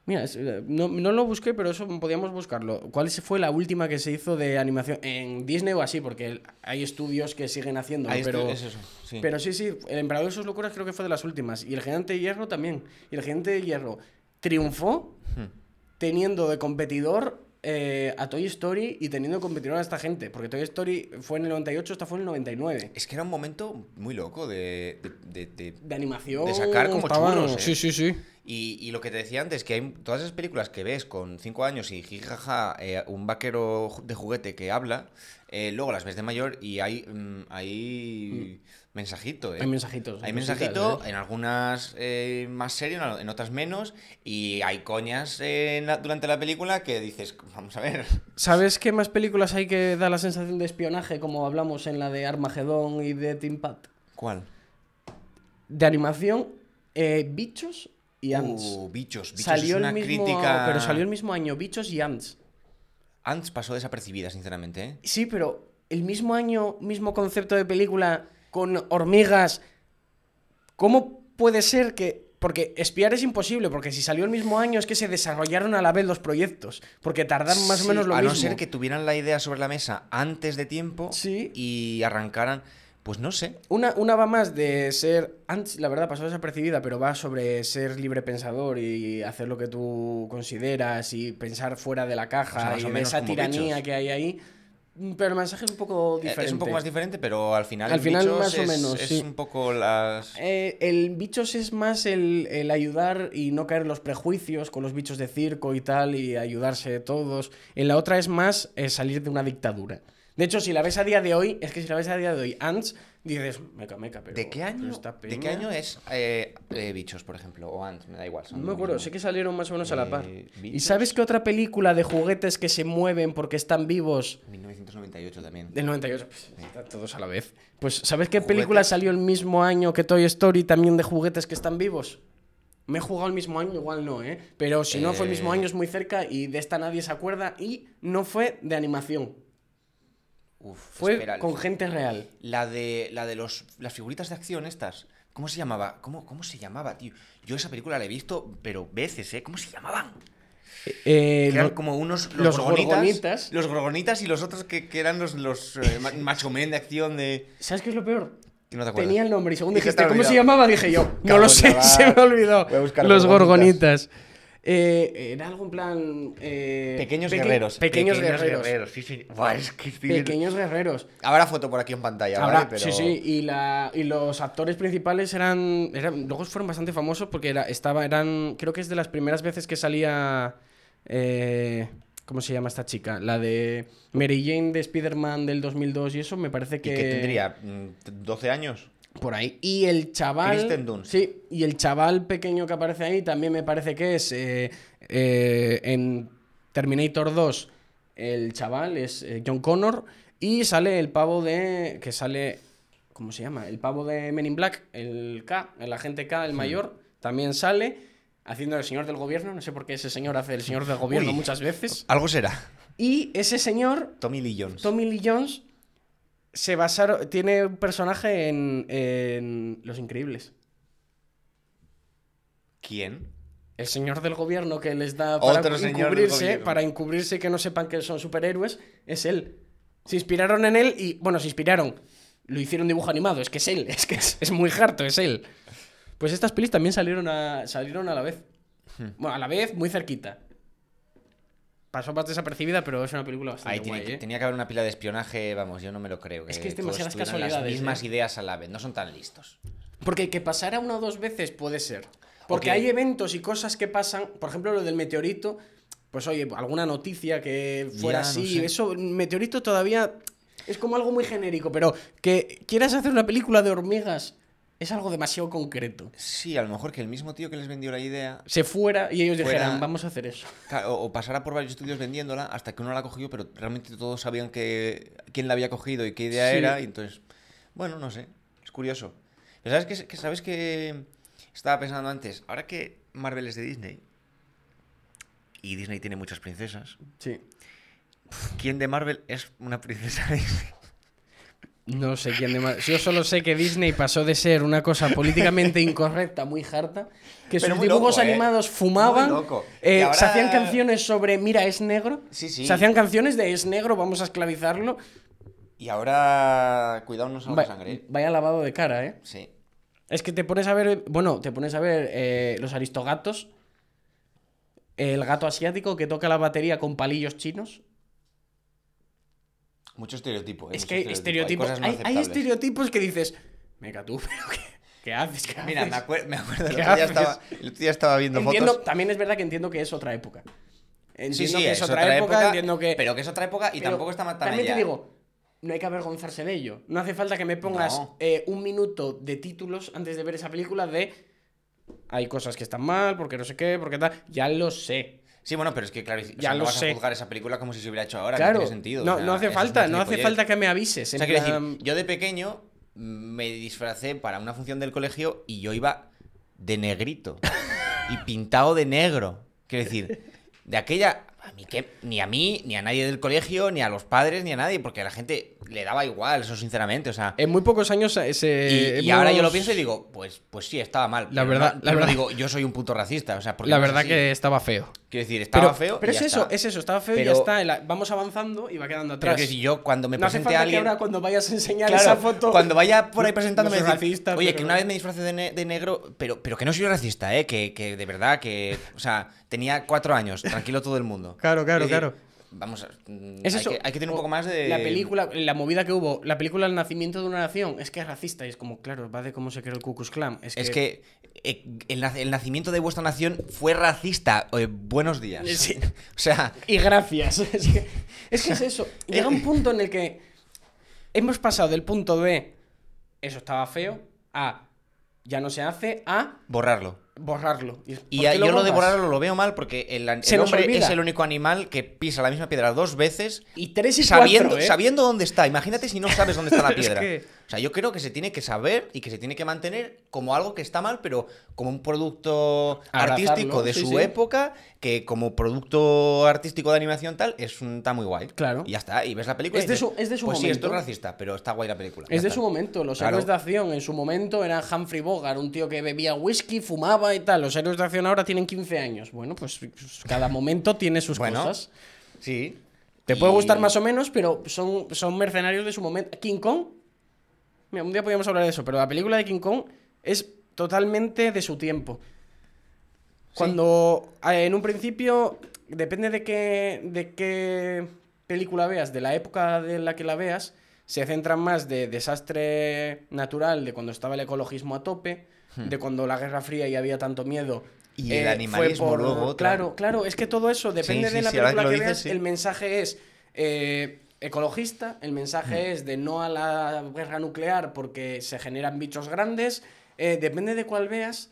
Mira, eh, no, no lo busqué, pero eso podíamos buscarlo. ¿Cuál fue la última que se hizo de animación en Disney o así? Porque hay estudios que siguen haciéndolo, Ahí pero... es eso, sí. Pero sí, sí, El Emperador y sus locuras creo que fue de las últimas. Y El Gigante de Hierro también. Y El Gigante de Hierro triunfó Hmm. teniendo de competidor eh, a Toy Story y teniendo competidor a esta gente. Porque Toy Story fue en el 98, esta fue en el 99. Es que era un momento muy loco de, de- de- de- De animación. De sacar como estaban- churros, ¿eh? Sí, sí, sí. Y, y lo que te decía antes, que hay todas esas películas que ves con 5 años y jijaja, eh, un vaquero de juguete que habla, eh, luego las ves de mayor y hay, mm, hay mensajito, ¿eh? Hay mensajitos. Hay mensajito, ¿eh? en algunas eh, más serio, en otras menos, y hay coñas la- durante la película que dices, vamos a ver. ¿Sabes qué más películas hay que da la sensación de espionaje, como hablamos en la de Armagedón y de Team Pat? ¿Cuál? De animación, Bichos y Ants. Uh, bichos, bichos salió es una el mismo, crítica. pero salió el mismo año Bichos y Ants. Ants pasó desapercibida, sinceramente, ¿eh? Sí, pero el mismo año, mismo concepto de película con hormigas. ¿Cómo puede ser que.? Porque espiar es imposible, porque si salió el mismo año es que se desarrollaron a la vez los proyectos. Porque tardaron más o menos lo a mismo. no ser que tuvieran la idea sobre la mesa antes de tiempo Sí. y arrancaran, pues no sé. Una, una va más de ser. Antes, la verdad, pasó desapercibida, pero va sobre ser libre pensador y hacer lo que tú consideras y pensar fuera de la caja O sea, y o de esa tiranía Bichos. que hay ahí. Pero el mensaje es un poco Eh, diferente. Es un poco más diferente, pero al final. Al el final, Bichos más o es- menos, Es sí. un poco las. Eh, el bichos es más el, el ayudar y no caer en los prejuicios con los bichos de circo y tal y ayudarse todos. En la otra es más eh, salir de una dictadura. De hecho, si la ves a día de hoy, es que si la ves a día de hoy, Ants, dices, meca, meca, pero... ¿De qué pero año? ¿De qué año es eh, eh, Bichos, por ejemplo? O Ants, me da igual. son No me acuerdo, mismo. sé que salieron más o menos a la par. Eh, ¿Y Bichos. sabes qué otra película de juguetes que se mueven porque están vivos 1998 también. Del 98, pues, están todos a la vez. Pues, ¿sabes qué Juguetes. película salió el mismo año que Toy Story también de juguetes que están vivos? Me he jugado el mismo año, igual no, ¿eh? Pero si no fue el mismo Eh. año es muy cerca y de esta nadie se acuerda y no fue de animación. Uf, Fue espera, con gente real. La de, la de los, las figuritas de acción estas. ¿Cómo se llamaba? ¿Cómo, ¿Cómo se llamaba, tío? Yo esa película la he visto, pero veces, ¿eh? ¿Cómo se llamaban? Eh, Que eran lo- como unos los gorgonitas, gorgonitas. Los gorgonitas y los otros que, que eran los, los eh, ma- macho men de acción de... ¿Sabes qué es lo peor? que no te acuerdas. Tenía el nombre y según dijiste cómo se llamaba, dije yo, no lo sé, se me olvidó. Los gorgonitas. gorgonitas. Eh, era algo en plan... eh, Pequeños peque- guerreros. Pequeños, guerreros. sí, sí. Buah, es que estoy viendo- Pequeños guerreros. Habrá foto por aquí en pantalla, Habrá- ¿vale? Pero... Sí, sí, y, la, y los actores principales eran, eran. Luego fueron bastante famosos porque era, estaba, eran. Creo que es de las primeras veces que salía. eh, ¿Cómo se llama esta chica? La de Mary Jane de Spider-Man del 2002 y eso, me parece ¿Y que. que tendría? mm, ¿12 años? Por ahí. Y el chaval. Kristen Dunst. Sí, y el chaval pequeño que aparece ahí también me parece que es. eh, eh, en Terminator 2, el chaval es eh, John Connor. Y sale el pavo de. Que sale. ¿Cómo se llama? El pavo de Men in Black, el K, el agente K, Hmm. el mayor, también sale. Haciendo el señor del gobierno, no sé por qué ese señor hace el señor del gobierno Uy. muchas veces. Algo será. Y ese señor Tommy Lee Jones. Tommy Lee Jones se basaron, tiene un personaje en, en Los Increíbles. ¿Quién? El señor del gobierno que les da para Otro encubrirse, para encubrirse que no sepan que son superhéroes, es él. Se inspiraron en él y, bueno, se inspiraron. Lo hicieron dibujo animado, es que es él, es que es, es muy harto, es él. Pues estas pelis también salieron a, salieron a la vez. Hmm. Bueno, a la vez, muy cerquita. Pasó más desapercibida, pero es una película bastante Ahí tiene, guay, que- ¿eh? tenía que haber una pila de espionaje, vamos, yo no me lo creo. Es que es demasiadas casualidades, Las mismas ¿eh? ideas a la vez, no son tan listos. Porque que pasara una o dos veces puede ser. Porque hay eventos y cosas que pasan, por ejemplo lo del meteorito, pues oye, alguna noticia que fuera Ya, no así, sé. eso, meteorito todavía es como algo muy genérico, pero que quieras hacer una película de hormigas es algo demasiado concreto. Sí, a lo mejor que el mismo tío que les vendió la idea Se fuera y ellos Fuera- dijeran, vamos a hacer eso. o, o pasara por varios estudios vendiéndola hasta que uno la cogió, pero realmente todos sabían que, quién la había cogido y qué idea Sí. era, y entonces, bueno, no sé, es curioso. Pero ¿sabes que ¿Sabes qué estaba pensando antes? Ahora que Marvel es de Disney y Disney tiene muchas princesas, Sí. ¿quién de Marvel es una princesa de Disney? No sé quién de más. Yo solo sé que Disney pasó de ser una cosa políticamente incorrecta, muy harta, que Pero sus dibujos loco, ¿eh? animados fumaban, eh, ahora- se hacían canciones sobre mira, es negro. Sí, sí. Se hacían canciones de es negro, vamos a esclavizarlo. Y ahora, cuidado, no salga Va- sangre. ¿eh? vaya lavado de cara, ¿eh? Sí. Es que te pones a ver, bueno, te pones a ver eh, los aristogatos El gato asiático que toca la batería con palillos chinos. Mucho estereotipo. ¿eh? Es Mucho que hay Hay, hay estereotipos que dices, venga tú, pero ¿qué, qué haces? ¿Qué Mira, me, haces?". acuer- me acuerdo, el ¿Qué otro, día haces? estaba, el otro día estaba viendo Entiendo, fotos. también es verdad que entiendo que es otra época. Entiendo Sí, sí, que es, otra, época, entiendo que. Pero que es otra época y pero tampoco está tan También allá. te digo, no hay que avergonzarse de ello. No hace falta que me pongas No. eh, un minuto de títulos antes de ver esa película de. Hay cosas que están mal, porque no sé qué, porque tal. Ya lo sé. Sí, bueno, pero es que claro, o sea, Ya no lo vas sé. a juzgar esa película como si se hubiera hecho ahora, claro. no tiene sentido. no, o sea, no hace falta, no hace falta que me avises. O sea, quiero decir, yo de pequeño me disfracé para una función del colegio y yo iba de negrito y pintado de negro. Quiero decir, de aquella. A mí que ni a mí, ni a nadie del colegio, ni a los padres, ni a nadie, porque la gente le daba igual, eso sinceramente. O sea, En muy pocos años ese. y, y ahora yo lo pienso y digo, pues, pues sí, estaba mal. La pero verdad- no- la pero verdad- digo, yo soy un puto racista. O sea, porque La no verdad que estaba feo. Quiero decir, estaba pero feo. pero y es ya eso, está. es eso, estaba feo y Pero- ya está. y la- Vamos avanzando y va quedando Pero atrás. que si yo cuando me no hace presente falta a alguien. que ahora cuando vayas a enseñar Claro, esa foto. Cuando vaya por ahí presentándome, decir, racista, oye, pero- que una vez me disfracé de, ne- de negro, pero, pero que no soy racista, ¿eh? Que, que de verdad, que. O sea, tenía cuatro años, tranquilo todo el mundo. Claro, claro, decir, claro. Vamos, a- mm, Es hay, eso. que, hay que tener un poco más de. La película, la movida que hubo, la película El nacimiento de una nación, es que es racista y es como, claro, va de cómo se creó el Ku Klux Klan. Es que. Es que eh, el, el nacimiento de vuestra nación fue racista. Eh, buenos días. Sí. O sea, Y gracias. Es que es, que es eso. Llega un punto en el que hemos pasado del punto de eso estaba feo a ya no se hace a borrarlo. Borrarlo. Y ¿por a- qué yo lo de borrarlo lo veo mal porque el, el hombre es el único animal que pisa la misma piedra dos veces Y tres y sabiendo, cuatro, ¿eh? sabiendo dónde está. Imagínate si no sabes dónde está la Es piedra. que- sea, yo creo que se tiene que saber y que se tiene que mantener como algo que está mal, pero como un producto Abrazarlo, artístico de sí, su sí. época, que como producto artístico de animación tal, es un, está muy guay. Claro. Y ya está. Y ves la película Es y de su- es de su Pues sí, esto es momento. racista, pero está guay la película. Es de está. su momento. Los Claro. héroes de acción en su momento eran Humphrey Bogart, un tío que bebía whisky, fumaba y tal. Los héroes de acción ahora tienen 15 años. Bueno, pues pues, cada momento tiene sus Bueno, cosas. Sí. Te puede Y- gustar más o menos, pero son, son mercenarios de su momento. King Kong. Mira, un día podríamos hablar de eso, pero la película de King Kong es totalmente de su tiempo. Cuando eh, en un principio, depende de qué, de qué película veas, de la época de la que la veas, se centran más de desastre natural, de cuando estaba el ecologismo a tope, de cuando la Guerra Fría y había tanto miedo. Hmm. Y eh, el fue animalismo luego, otra. Claro, claro, es que todo eso depende sí, de la que película que, dices, veas, el mensaje es eh, ecologista, el mensaje Hmm. es de no a la guerra nuclear porque se generan bichos grandes, eh, depende de cuál veas,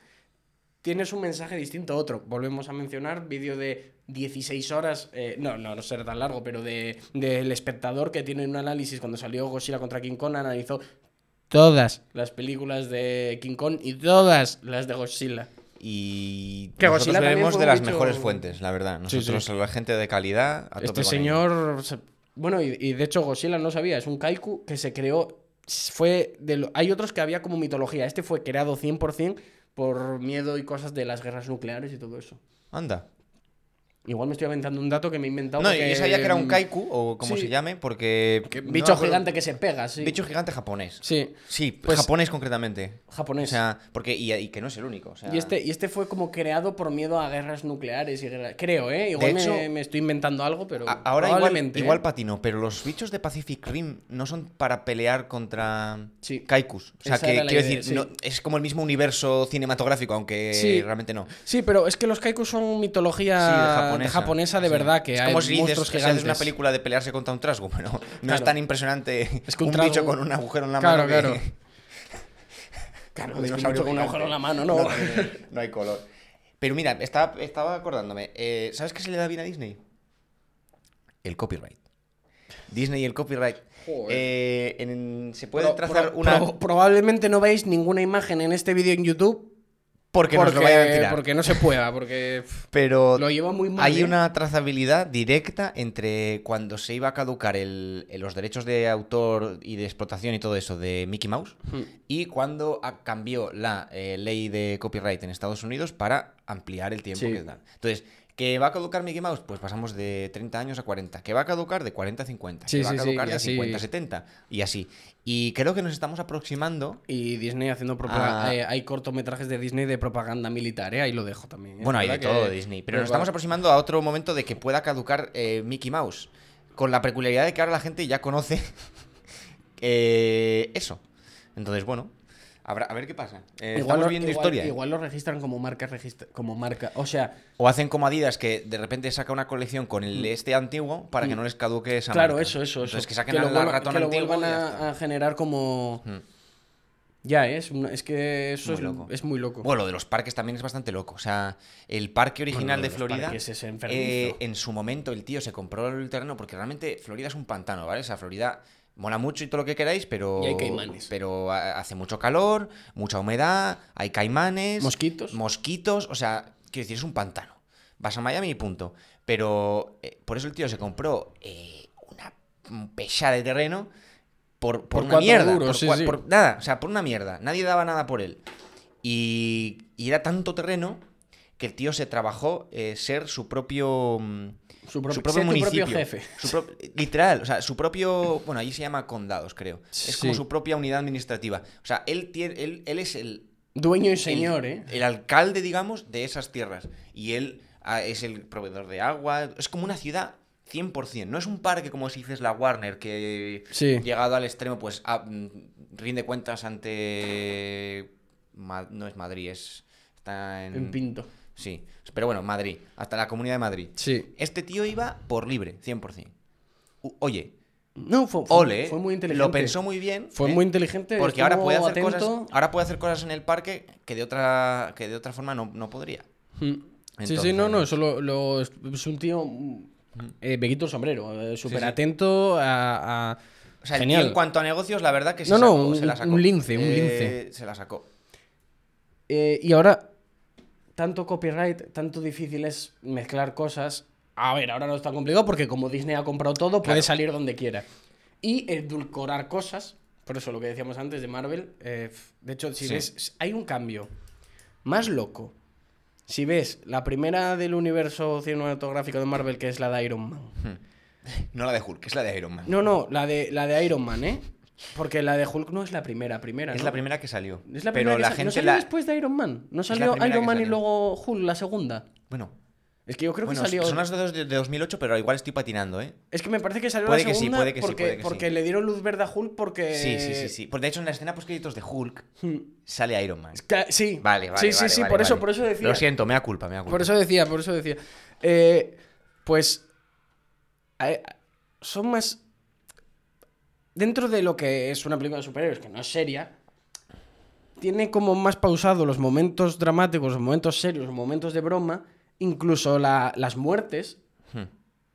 tienes un mensaje distinto a otro. Volvemos a mencionar vídeo de 16 horas, eh, no, no, no será tan largo, pero de del espectador que tiene un análisis cuando salió Godzilla contra King Kong, analizó todas las películas de King Kong y todas las de Godzilla. Y Que nosotros Godzilla bebemos de las bicho- mejores fuentes, la verdad. Nosotros, sí. la gente de calidad, a tope Este con señor. Bueno, y, de hecho, Godzilla no sabía, es un kaiku que se creó. Fue de lo- Hay otros que había como mitología. Este fue creado 100% por miedo y cosas de las guerras nucleares y todo eso. Anda. Igual me estoy inventando un dato que me he inventado. No, porque, yo sabía que era un mm, kaiku, o como sí. se llame, porque... que- bicho gigante que se pega, sí. Bicho gigante japonés. Sí, Sí, Pues- japonés concretamente. japonés. O sea, porque... Y, y que no es el único. o sea- y, este, y este fue como creado por miedo a guerras nucleares y guerras- Creo, ¿eh? Igual me, hecho, me estoy inventando algo, pero. Ahora igual, ¿eh? igual patino, pero los bichos de Pacific Rim no son para pelear contra Sí. kaikus. O sea, Esa que quiero idea, decir, sí. no- es como el mismo universo cinematográfico, aunque realmente no. Sí, pero es que los kaikus son mitología japonesa, japonesa. de Sí. verdad, que es hay como si dices, monstruos sea, gigantes. es una película de pelearse contra un trasgo, pero no es Claro. tan impresionante Es que un un, bicho con un agujero en la Claro, mano. que- claro. Claro, es dinosaurio con un agujero en la mano, no. No, no hay color. Pero mira, estaba, estaba acordándome. eh, ¿Sabes qué se le da bien a Disney? El copyright. Disney y el copyright. Eh, en- se puede Pro- trazar pro- una. pro- probablemente no veis ninguna imagen en este vídeo en YouTube porque, nos lo vayan a tirar. porque no se pueda, porque Pero lo lleva muy mal. hay ¿eh? una trazabilidad directa entre cuando se iba a caducar el- los derechos de autor y de explotación y todo eso de Mickey Mouse Hmm. y cuando cambió la eh, ley de copyright en Estados Unidos para ampliar el tiempo Sí. que dan. Entonces, ¿Que va a caducar Mickey Mouse? Pues pasamos de 30 años a 40. ¿Que va a caducar de 40 a 50? Sí, ¿Que va sí, a caducar de así- 50 a 70? Y así. Y creo que nos estamos aproximando. Y Disney haciendo propaganda. Ah. eh, hay cortometrajes de Disney de propaganda militar, ¿eh? Ahí lo dejo también. ¿eh? Bueno, hay de ¿Verdad todo de Disney. Pero Pero nos estamos aproximando a otro momento de que pueda caducar eh, Mickey Mouse. Con la peculiaridad de que ahora la gente ya conoce eso. Entonces, bueno, habrá- a ver qué pasa. Eh, estamos lo- viendo igual- historia. ¿eh? Igual lo registran como marca, registra- como marca. O sea, O hacen como Adidas que de repente saca una colección con el este antiguo para que no les caduque esa Mm. claro, marca. eso, eso, eso. Entonces que saquen lo al vuelvan- ratón que lo antiguo vuelvan a, a generar como. Mm. Ya, ¿eh? es, es que eso Muy es, loco. es muy loco. Bueno, lo de los parques también es bastante loco. O sea, el parque original Bueno, lo de de Florida, es eh, en su momento el tío se compró el terreno porque realmente Florida es un pantano, ¿vale? O sea, Florida mola mucho y todo lo que queráis, pero... Y hay caimanes. Pero ha- hace mucho calor, mucha humedad, hay caimanes... Mosquitos. Mosquitos, o sea, quiero decir, es un pantano. Vas a Miami y punto. Pero eh, por eso el tío se compró eh, una pesada de terreno por, por, Por una mierda. duros, por, sí, cua- sí. por nada, o sea, por una mierda. Nadie daba nada por él. Y, y era tanto terreno que el tío se trabajó eh, ser su propio. mm, Su propio- su propio ser tu municipio. propio jefe. Su pro- literal, o sea, su propio. Bueno, allí se llama condados, creo. Es como su propia unidad administrativa. O sea, él, tiene, él, él es el, Dueño y señor, el, ¿eh? el alcalde, digamos, de esas tierras. Y él ah, es el proveedor de agua. Es como una ciudad 100%. No es un parque como si dices la Warner, que Sí. llegado al extremo, pues ah, mm, rinde cuentas ante... No es Madrid, es... Está en... En Pinto. Sí, pero bueno, Madrid. Hasta la Comunidad de Madrid. Sí. Este tío iba por libre, 100%. U- Oye, No, fue, fue- ole, fue muy inteligente. lo pensó muy bien. Fue ¿eh? muy inteligente. Porque ahora puede hacer atento. cosas. Ahora puede hacer cosas en el parque que de otra, que de otra forma no, no podría. Mm. sí, Entonces- sí, no, no, eso lo, lo- es un tío. mm, Eh, Beguito el sombrero, eh, súper sí. atento a. a- O sea, Genial. en cuanto a negocios, la verdad que se, No, no, sacó, un- se la sacó. un lince, un Eh, lince. Se la sacó. Eh, y ahora, tanto copyright, tanto difícil es mezclar cosas. A ver, ahora no es tan complicado porque como Disney ha comprado todo, puede Claro. salir donde quiera. Y edulcorar cosas, por eso lo que decíamos antes de Marvel. eh, de hecho, si Sí. ves, hay un cambio más loco. Si ves la primera del universo cinematográfico de Marvel, que es la de Iron Man. No la de Hulk, es la de Iron Man. No, no, la de, la de Iron Man, ¿eh? Porque la de Hulk no es la primera, primera. es ¿no? la primera que salió. Es la pero primera que la sa- ¿No gente salió la. después de Iron Man? ¿No salió Iron Man y salió. luego Hulk, la segunda? Bueno, Es que yo creo bueno, que salió. son las dos de, de 2008, pero igual estoy patinando, ¿eh? Es que me parece que salió Puede la que sí, segunda puede que sí, porque, puede que sí. porque le dieron luz verde a Hulk porque. Sí, sí, sí, sí. Pues de hecho, en la escena post créditos de Hulk Hmm. sale Iron Man. Es que- Sí. Vale, vale. Sí, sí, vale, sí, vale, por eso, por eso decía. Lo siento, me da culpa, me da culpa. Por eso decía, por eso decía. Eh, pues. son más. Dentro de lo que es una película de superhéroes, que no es seria, tiene como más pausado los momentos dramáticos, los momentos serios, los momentos de broma, incluso la- las muertes. Hmm.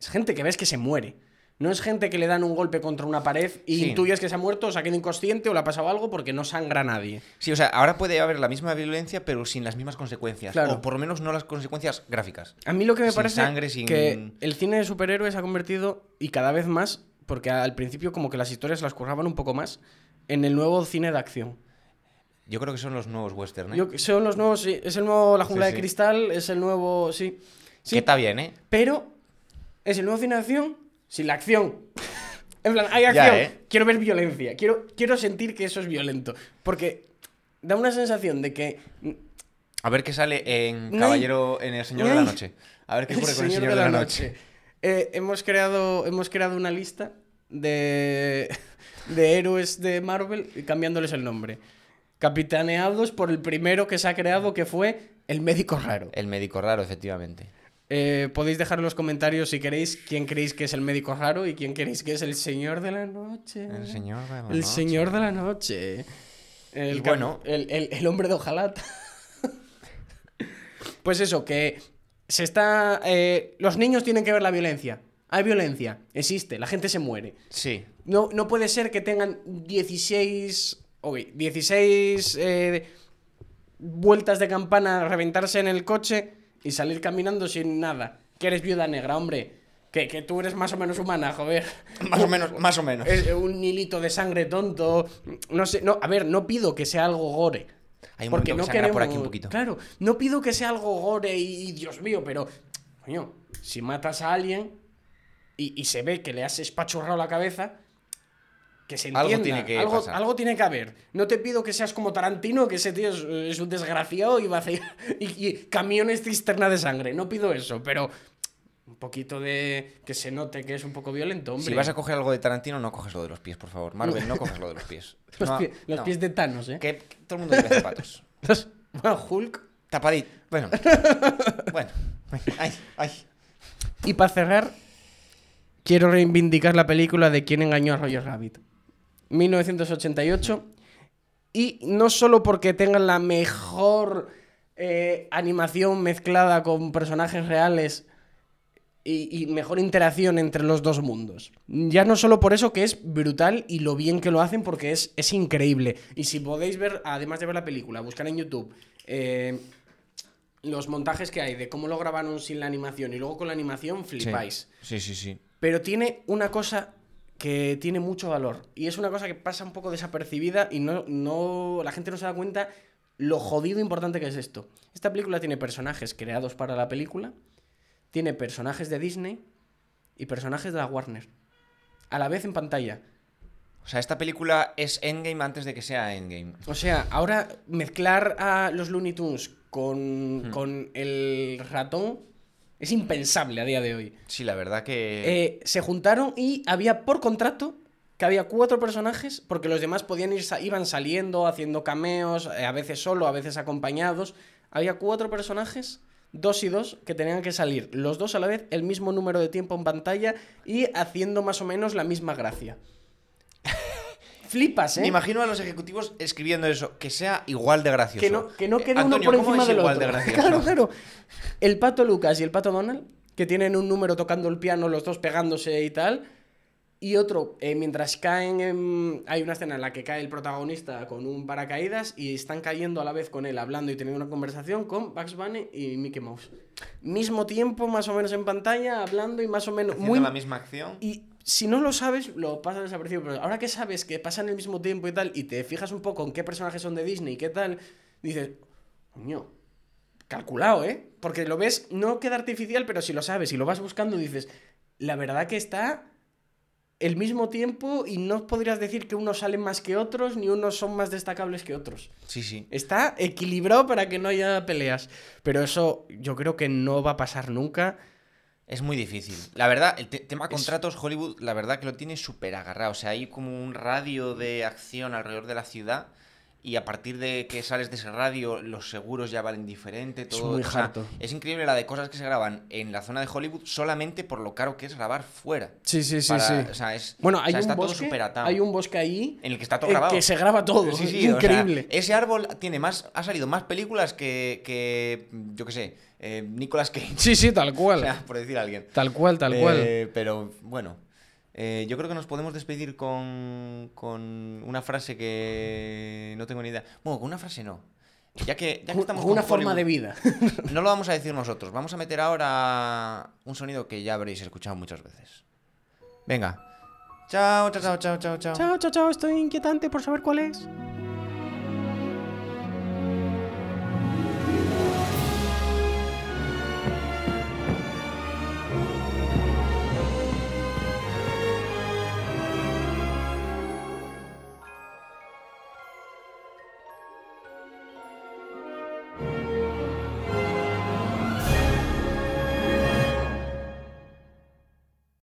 Es gente que ves que se muere. No es gente que le dan un golpe contra una pared y Sí. intuyes que se ha muerto, o se ha quedado inconsciente o le ha pasado algo porque no sangra a nadie. Sí, o sea, ahora puede haber la misma violencia, pero sin las mismas consecuencias. Claro. O por lo menos no las consecuencias gráficas. A mí lo que me Sin parece sangre, sin- que el cine de superhéroes ha convertido, y cada vez más, porque al principio como que las historias las curraban un poco más, en el nuevo cine de acción. Yo creo que son los nuevos western, ¿eh? Yo, son los nuevos, sí, es el nuevo La Jungla Sí, de sí. Cristal, es el nuevo, sí. Que Sí, está bien, ¿eh? pero es el nuevo cine de acción sin la acción. en plan, hay Ya, acción, ¿eh? quiero ver violencia, quiero, quiero sentir que eso es violento. Porque da una sensación de que A ver qué sale en No hay- Caballero, en El Señor de la. Noche. A ver qué ocurre con El Señor de la Noche. Eh, hemos, creado, hemos creado una lista de, de héroes de Marvel cambiándoles el nombre. Capitaneados por el primero que se ha creado, que fue el médico raro. El médico raro, efectivamente. Eh, podéis dejar en los comentarios si queréis quién creéis que es el médico raro y quién queréis que es el señor de la noche. El Señor de la El Noche. señor de la noche. El, Y bueno. el, el- el hombre de hojalata. pues eso, que se está. eh, los niños tienen que ver la violencia. Hay violencia, existe, la gente se muere. Sí. No, no puede ser que tengan 16. ok, 16 eh, vueltas de campana reventarse en el coche y salir caminando sin nada. Que eres viuda negra, hombre. Que, que tú eres más o menos humana, joder. Más o menos, más o menos. Es un hilito de sangre tonto. No sé, no, a ver, no pido que sea algo gore. Hay un porque no que queremos. por aquí un poquito. Claro, no pido que sea algo gore y, Dios mío, pero coño, si matas a alguien y, y se ve que le has espachurrado la cabeza, que se entienda. Algo tiene que algo, pasar. algo tiene que haber. No te pido que seas como Tarantino, que ese tío es, es un desgraciado y va a hacer y, y camiones cisterna de sangre. No pido eso, pero un poquito de que se note que es un poco violento, hombre. Si vas a coger algo de Tarantino, no coges lo de los pies, por favor. Marvel, no coges lo de los pies. los, No, pie- los no. pies de Thanos, ¿eh? Que, que todo el mundo lleve zapatos. Los- bueno, Hulk. Tapadito. Bueno. bueno. Ay, ay. Y para cerrar, quiero reivindicar la película de quién engañó a Roger Rabbit. 1988. Y no solo porque tengan la mejor eh, animación mezclada con personajes reales y, y mejor interacción entre los dos mundos. Ya no solo por eso que es brutal y lo bien que lo hacen porque es, es increíble. Y si podéis ver, además de ver la película, buscar en YouTube eh, los montajes que hay de cómo lo grabaron sin la animación y luego con la animación, flipáis. Sí, sí, sí. Pero tiene una cosa que tiene mucho valor. Y es una cosa que pasa un poco desapercibida y no, no, la gente no se da cuenta lo jodido importante que es esto. Esta película tiene personajes creados para la película, tiene personajes de Disney y personajes de la Warner. A la vez en pantalla. O sea, esta película es Endgame antes de que sea Endgame. O sea, ahora mezclar a los Looney Tunes con, con el ratón es impensable a día de hoy. Sí, la verdad que. Eh, se juntaron y había por contrato que había cuatro personajes, porque los demás podían ir, iban saliendo, haciendo cameos, eh, a veces solo, a veces acompañados. Había cuatro personajes, dos y dos, que tenían que salir los dos a la vez, el mismo número de tiempo en pantalla y haciendo más o menos la misma gracia. Flipas, ¿eh? Me imagino a los ejecutivos escribiendo eso, que sea igual de gracioso. Que no, que no Eh, quede uno Antonio, por ¿cómo encima del igual otro. de gracioso? Claro, claro. El pato Lucas y el pato Donald, que tienen un número tocando el piano, los dos pegándose y tal. Y otro, eh, mientras caen en... Hay una escena en la que cae el protagonista con un paracaídas y están cayendo a la vez con él, hablando y teniendo una conversación con Bugs Bunny y Mickey Mouse. Mismo tiempo, más o menos en pantalla, hablando y más o menos... Haciendo Muy... la misma acción. Y si no lo sabes, lo pasas desapercibido. Pero ahora que sabes que pasan el mismo tiempo y tal, y te fijas un poco en qué personajes son de Disney y qué tal, dices, coño, calculado, ¿eh? Porque lo ves, no queda artificial, pero si lo sabes y lo vas buscando, dices, la verdad que está el mismo tiempo y no podrías decir que unos salen más que otros, ni unos son más destacables que otros. Sí, sí. Está equilibrado para que no haya peleas. Pero eso yo creo que no va a pasar nunca. Es muy difícil. La verdad, el te- tema contratos, Hollywood, la verdad que lo tiene súper agarrado. O sea, hay como un radio de acción alrededor de la ciudad. Y a partir de que sales de ese radio, los seguros ya valen diferente. Todo, muy o sea, harto. es increíble la de cosas que se graban en la zona de Hollywood solamente por lo caro que es grabar fuera. Sí, sí, sí, Para- sí. O sea, es, Bueno, o hay sea, un está todo bosque, súper atado. hay un bosque ahí En el que está todo grabado. que se graba todo. Sí, es sí, sea, increíble. ese árbol tiene más, ha salido más películas que, que yo qué sé, eh, Nicolas Cage. Sí, sí, tal O cual. sea, por decir a alguien. tal cual, tal cual. Eh, pero bueno, eh, yo creo que nos podemos despedir con, con una frase que no tengo ni idea. Bueno, con una frase no. Ya que, ya que Con- estamos con una con forma de vida. No lo vamos a decir nosotros. Vamos a meter ahora un sonido que ya habréis escuchado muchas veces. Venga. Chao, chao, chao, chao, chao, chao. chao, chao, chao. Estoy inquietante por saber cuál es.